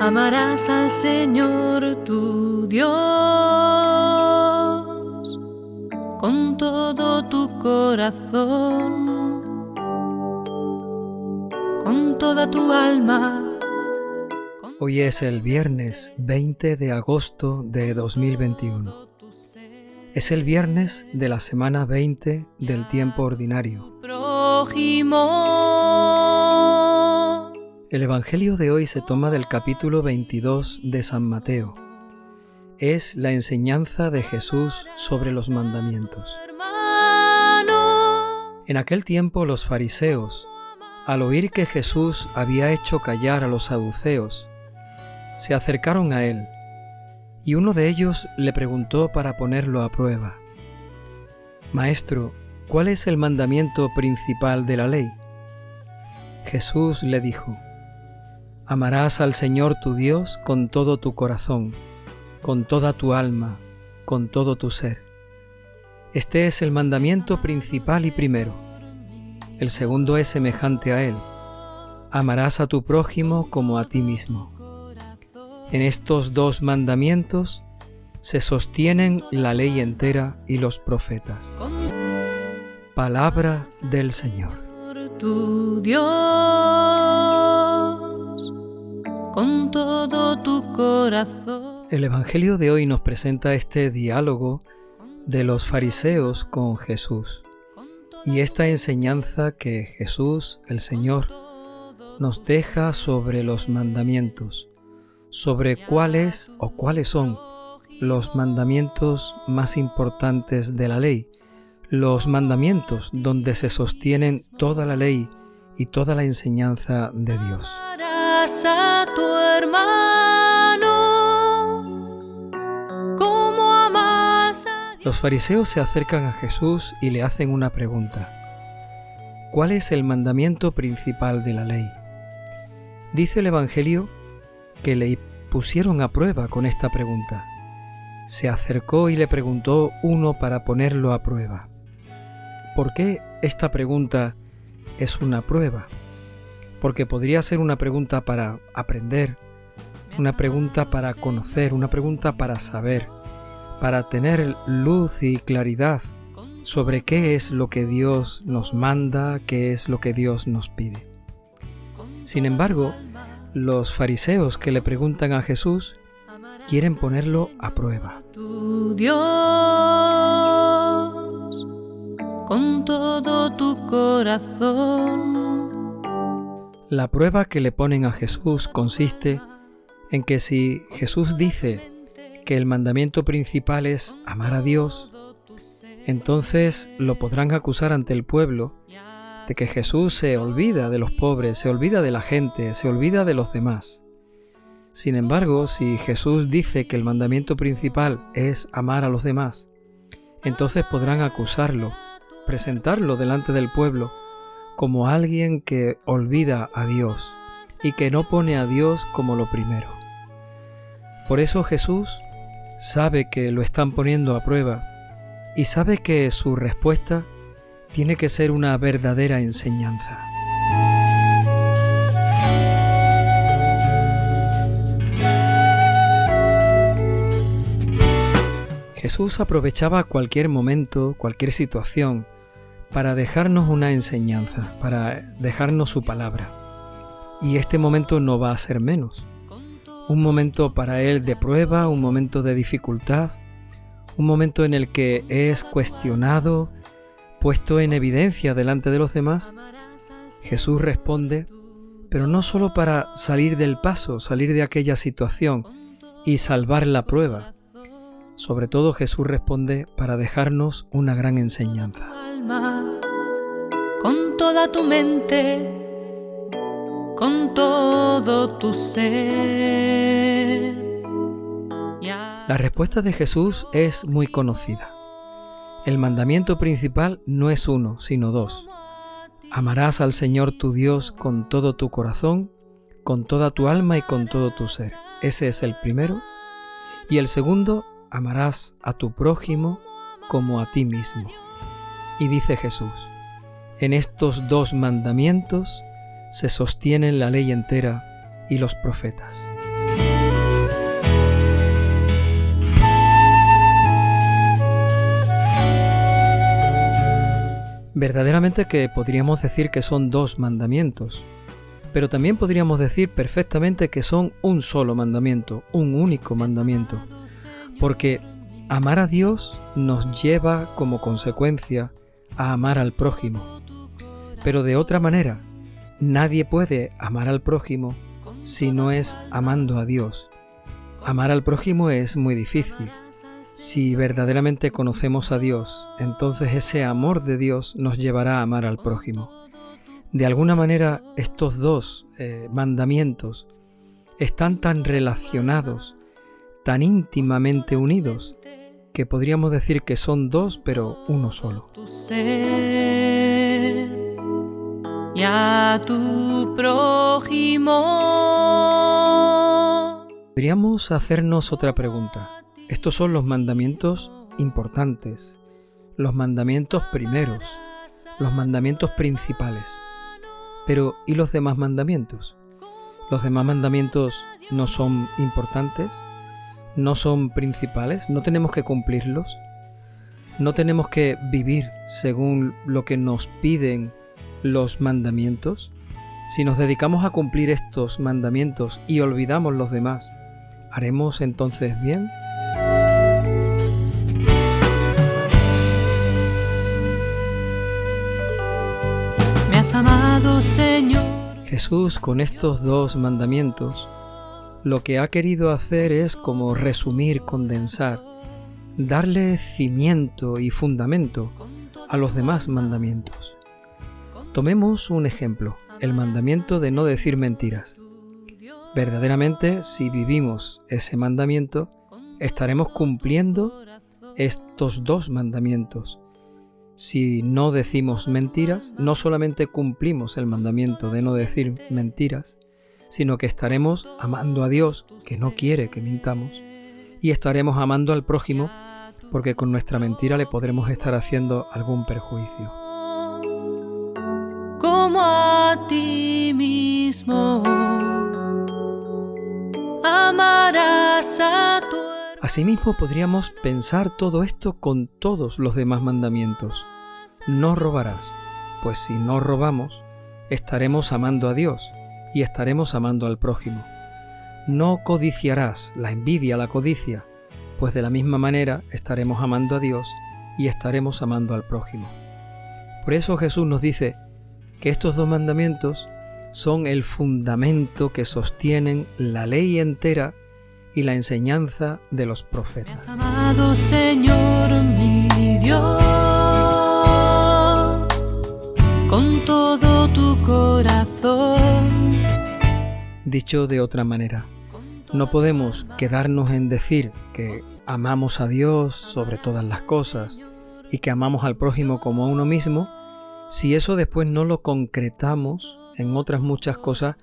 Amarás al Señor tu Dios con todo tu corazón, con toda tu alma. Hoy es el viernes 20 de agosto de 2021. Es el viernes de la semana 20 del tiempo ordinario. El Evangelio de hoy se toma del capítulo 22 de San Mateo. Es la enseñanza de Jesús sobre los mandamientos. En aquel tiempo los fariseos, al oír que Jesús había hecho callar a los saduceos, se acercaron a él y uno de ellos le preguntó para ponerlo a prueba, Maestro, ¿cuál es el mandamiento principal de la ley? Jesús le dijo, Amarás al Señor tu Dios con todo tu corazón, con toda tu alma, con todo tu ser. Este es el mandamiento principal y primero. El segundo es semejante a él. Amarás a tu prójimo como a ti mismo. En estos dos mandamientos se sostienen la ley entera y los profetas. Palabra del Señor. Tu Dios, con todo tu corazón. El Evangelio de hoy nos presenta este diálogo de los fariseos con Jesús y esta enseñanza que Jesús, el Señor, nos deja sobre los mandamientos sobre cuáles o cuáles son los mandamientos más importantes de la ley, los mandamientos donde se sostienen toda la ley y toda la enseñanza de Dios. Los fariseos se acercan a Jesús y le hacen una pregunta. ¿Cuál es el mandamiento principal de la ley? Dice el Evangelio que le pusieron a prueba con esta pregunta. Se acercó y le preguntó uno para ponerlo a prueba. ¿Por qué esta pregunta es una prueba? Porque podría ser una pregunta para aprender, una pregunta para conocer, una pregunta para saber, para tener luz y claridad sobre qué es lo que Dios nos manda, qué es lo que Dios nos pide. Sin embargo, los fariseos que le preguntan a Jesús quieren ponerlo a prueba. Tu Dios, con todo tu corazón. La prueba que le ponen a Jesús consiste en que si Jesús dice que el mandamiento principal es amar a Dios, entonces lo podrán acusar ante el pueblo de que Jesús se olvida de los pobres, se olvida de la gente, se olvida de los demás. Sin embargo, si Jesús dice que el mandamiento principal es amar a los demás, entonces podrán acusarlo, presentarlo delante del pueblo como alguien que olvida a Dios y que no pone a Dios como lo primero. Por eso Jesús sabe que lo están poniendo a prueba y sabe que su respuesta tiene que ser una verdadera enseñanza. Jesús aprovechaba cualquier momento, cualquier situación, para dejarnos una enseñanza, para dejarnos su palabra. Y este momento no va a ser menos. Un momento para Él de prueba, un momento de dificultad, un momento en el que es cuestionado, puesto en evidencia delante de los demás, Jesús responde, pero no solo para salir del paso, salir de aquella situación y salvar la prueba. Sobre todo Jesús responde para dejarnos una gran enseñanza. Toda tu mente, con todo tu ser. La respuesta de Jesús es muy conocida. El mandamiento principal no es uno, sino dos. Amarás al Señor tu Dios con todo tu corazón, con toda tu alma y con todo tu ser. Ese es el primero. Y el segundo, amarás a tu prójimo como a ti mismo. Y dice Jesús, en estos dos mandamientos se sostienen la ley entera y los profetas. Verdaderamente que podríamos decir que son dos mandamientos, pero también podríamos decir perfectamente que son un solo mandamiento, un único mandamiento, porque amar a Dios nos lleva como consecuencia a amar al prójimo. Pero de otra manera, nadie puede amar al prójimo si no es amando a Dios. Amar al prójimo es muy difícil, si verdaderamente conocemos a Dios, entonces ese amor de Dios nos llevará a amar al prójimo. De alguna manera estos dos eh, mandamientos están tan relacionados, tan íntimamente unidos, que podríamos decir que son dos pero uno solo. Y a tu prójimo. Podríamos hacernos otra pregunta. Estos son los mandamientos importantes, los mandamientos primeros, los mandamientos principales. Pero ¿y los demás mandamientos? ¿Los demás mandamientos no son importantes? ¿No son principales? ¿No tenemos que cumplirlos? ¿No tenemos que vivir según lo que nos piden los mandamientos? Si nos dedicamos a cumplir estos mandamientos y olvidamos los demás, ¿haremos entonces bien? amado Señor. Jesús con estos dos mandamientos lo que ha querido hacer es como resumir, condensar, darle cimiento y fundamento a los demás mandamientos. Tomemos un ejemplo, el mandamiento de no decir mentiras. Verdaderamente, si vivimos ese mandamiento, estaremos cumpliendo estos dos mandamientos si no decimos mentiras, no solamente cumplimos el mandamiento de no decir mentiras, sino que estaremos amando a Dios, que no quiere que mintamos, y estaremos amando al prójimo, porque con nuestra mentira le podremos estar haciendo algún perjuicio. A ti mismo amarás a tu Asimismo podríamos pensar todo esto con todos los demás mandamientos. No robarás, pues si no robamos, estaremos amando a Dios y estaremos amando al prójimo. No codiciarás, la envidia, la codicia, pues de la misma manera estaremos amando a Dios y estaremos amando al prójimo. Por eso Jesús nos dice que estos dos mandamientos son el fundamento que sostienen la ley entera y la enseñanza de los profetas. amado Señor mi Dios, con todo tu corazón. Dicho de otra manera, no podemos quedarnos en decir que amamos a Dios sobre todas las cosas y que amamos al prójimo como a uno mismo, si eso después no lo concretamos en otras muchas cosas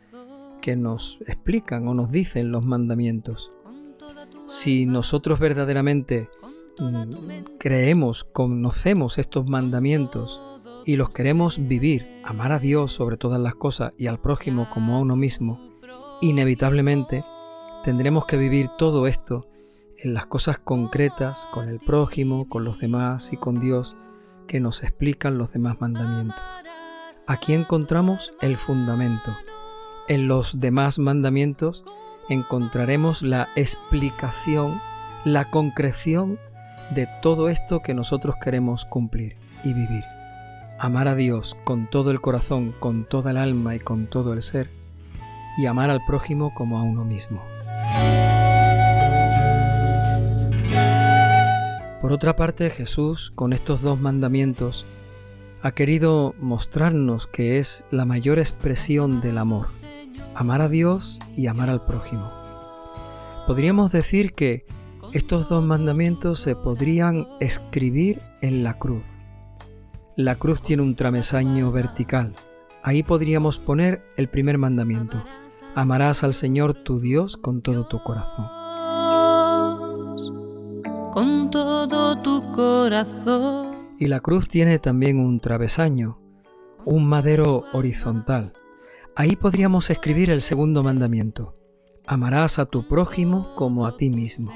que nos explican o nos dicen los mandamientos. Si nosotros verdaderamente mm, creemos, conocemos estos mandamientos y los queremos vivir, amar a Dios sobre todas las cosas y al prójimo como a uno mismo, inevitablemente tendremos que vivir todo esto en las cosas concretas con el prójimo, con los demás y con Dios que nos explican los demás mandamientos. Aquí encontramos el fundamento. En los demás mandamientos encontraremos la explicación, la concreción de todo esto que nosotros queremos cumplir y vivir. Amar a Dios con todo el corazón, con toda el alma y con todo el ser, y amar al prójimo como a uno mismo. Por otra parte, Jesús, con estos dos mandamientos, ha querido mostrarnos que es la mayor expresión del amor, amar a Dios y amar al prójimo. Podríamos decir que estos dos mandamientos se podrían escribir en la cruz. La cruz tiene un tramesaño vertical. Ahí podríamos poner el primer mandamiento. Amarás al Señor tu Dios con todo tu corazón. Corazón. Y la cruz tiene también un travesaño, un madero horizontal. Ahí podríamos escribir el segundo mandamiento. amarás a tu prójimo como a ti mismo.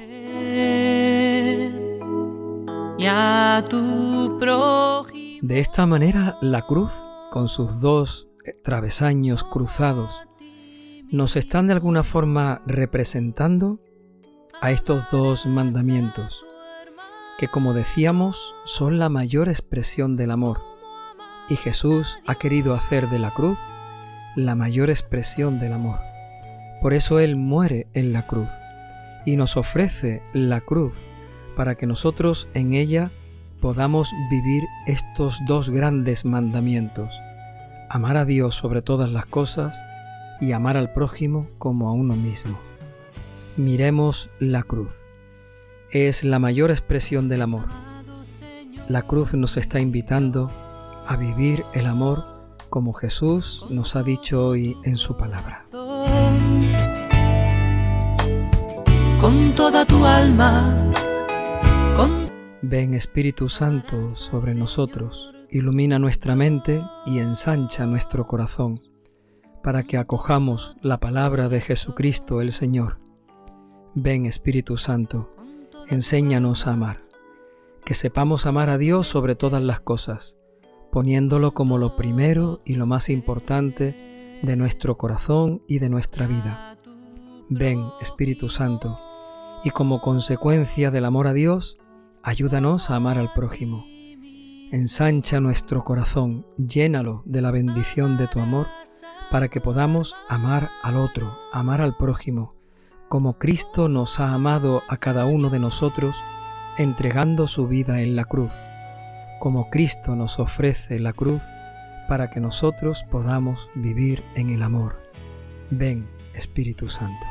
De esta manera la cruz, con sus dos travesaños cruzados, nos están de alguna forma representando a estos dos mandamientos, que como decíamos son la mayor expresión del amor, y Jesús ha querido hacer de la cruz la mayor expresión del amor. Por eso Él muere en la cruz y nos ofrece la cruz para que nosotros en ella podamos vivir estos dos grandes mandamientos, amar a Dios sobre todas las cosas y amar al prójimo como a uno mismo. Miremos la cruz. Es la mayor expresión del amor. La cruz nos está invitando a vivir el amor como Jesús nos ha dicho hoy en su palabra. Con toda tu alma. Ven Espíritu Santo sobre nosotros, ilumina nuestra mente y ensancha nuestro corazón, para que acojamos la palabra de Jesucristo el Señor. Ven Espíritu Santo, enséñanos a amar, que sepamos amar a Dios sobre todas las cosas poniéndolo como lo primero y lo más importante de nuestro corazón y de nuestra vida. Ven, Espíritu Santo, y como consecuencia del amor a Dios, ayúdanos a amar al prójimo. Ensancha nuestro corazón, llénalo de la bendición de tu amor, para que podamos amar al otro, amar al prójimo, como Cristo nos ha amado a cada uno de nosotros, entregando su vida en la cruz como Cristo nos ofrece la cruz para que nosotros podamos vivir en el amor. Ven, Espíritu Santo.